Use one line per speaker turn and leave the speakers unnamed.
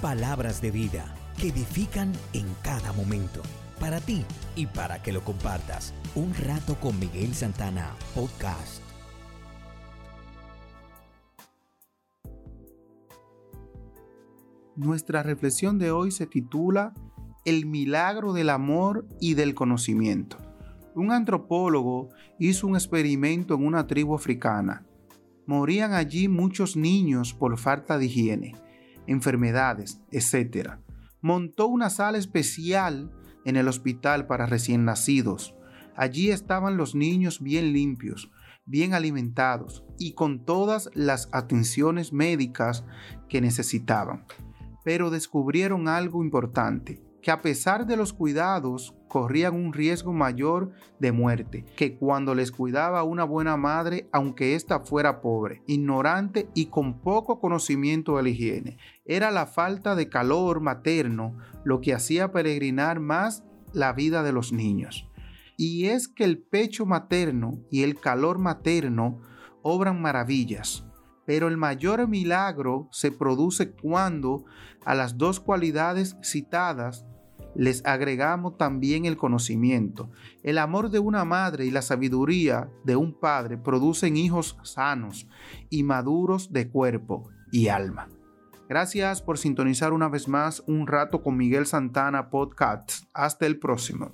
palabras de vida que edifican en cada momento. Para ti y para que lo compartas. Un rato con Miguel Santana, podcast.
Nuestra reflexión de hoy se titula El milagro del amor y del conocimiento. Un antropólogo hizo un experimento en una tribu africana. Morían allí muchos niños por falta de higiene, enfermedades, etc. Montó una sala especial en el hospital para recién nacidos. Allí estaban los niños bien limpios, bien alimentados y con todas las atenciones médicas que necesitaban. Pero descubrieron algo importante que a pesar de los cuidados corrían un riesgo mayor de muerte que cuando les cuidaba una buena madre aunque ésta fuera pobre, ignorante y con poco conocimiento de la higiene. Era la falta de calor materno lo que hacía peregrinar más la vida de los niños. Y es que el pecho materno y el calor materno obran maravillas pero el mayor milagro se produce cuando a las dos cualidades citadas les agregamos también el conocimiento. El amor de una madre y la sabiduría de un padre producen hijos sanos y maduros de cuerpo y alma. Gracias por sintonizar una vez más un rato con Miguel Santana Podcast. Hasta el próximo.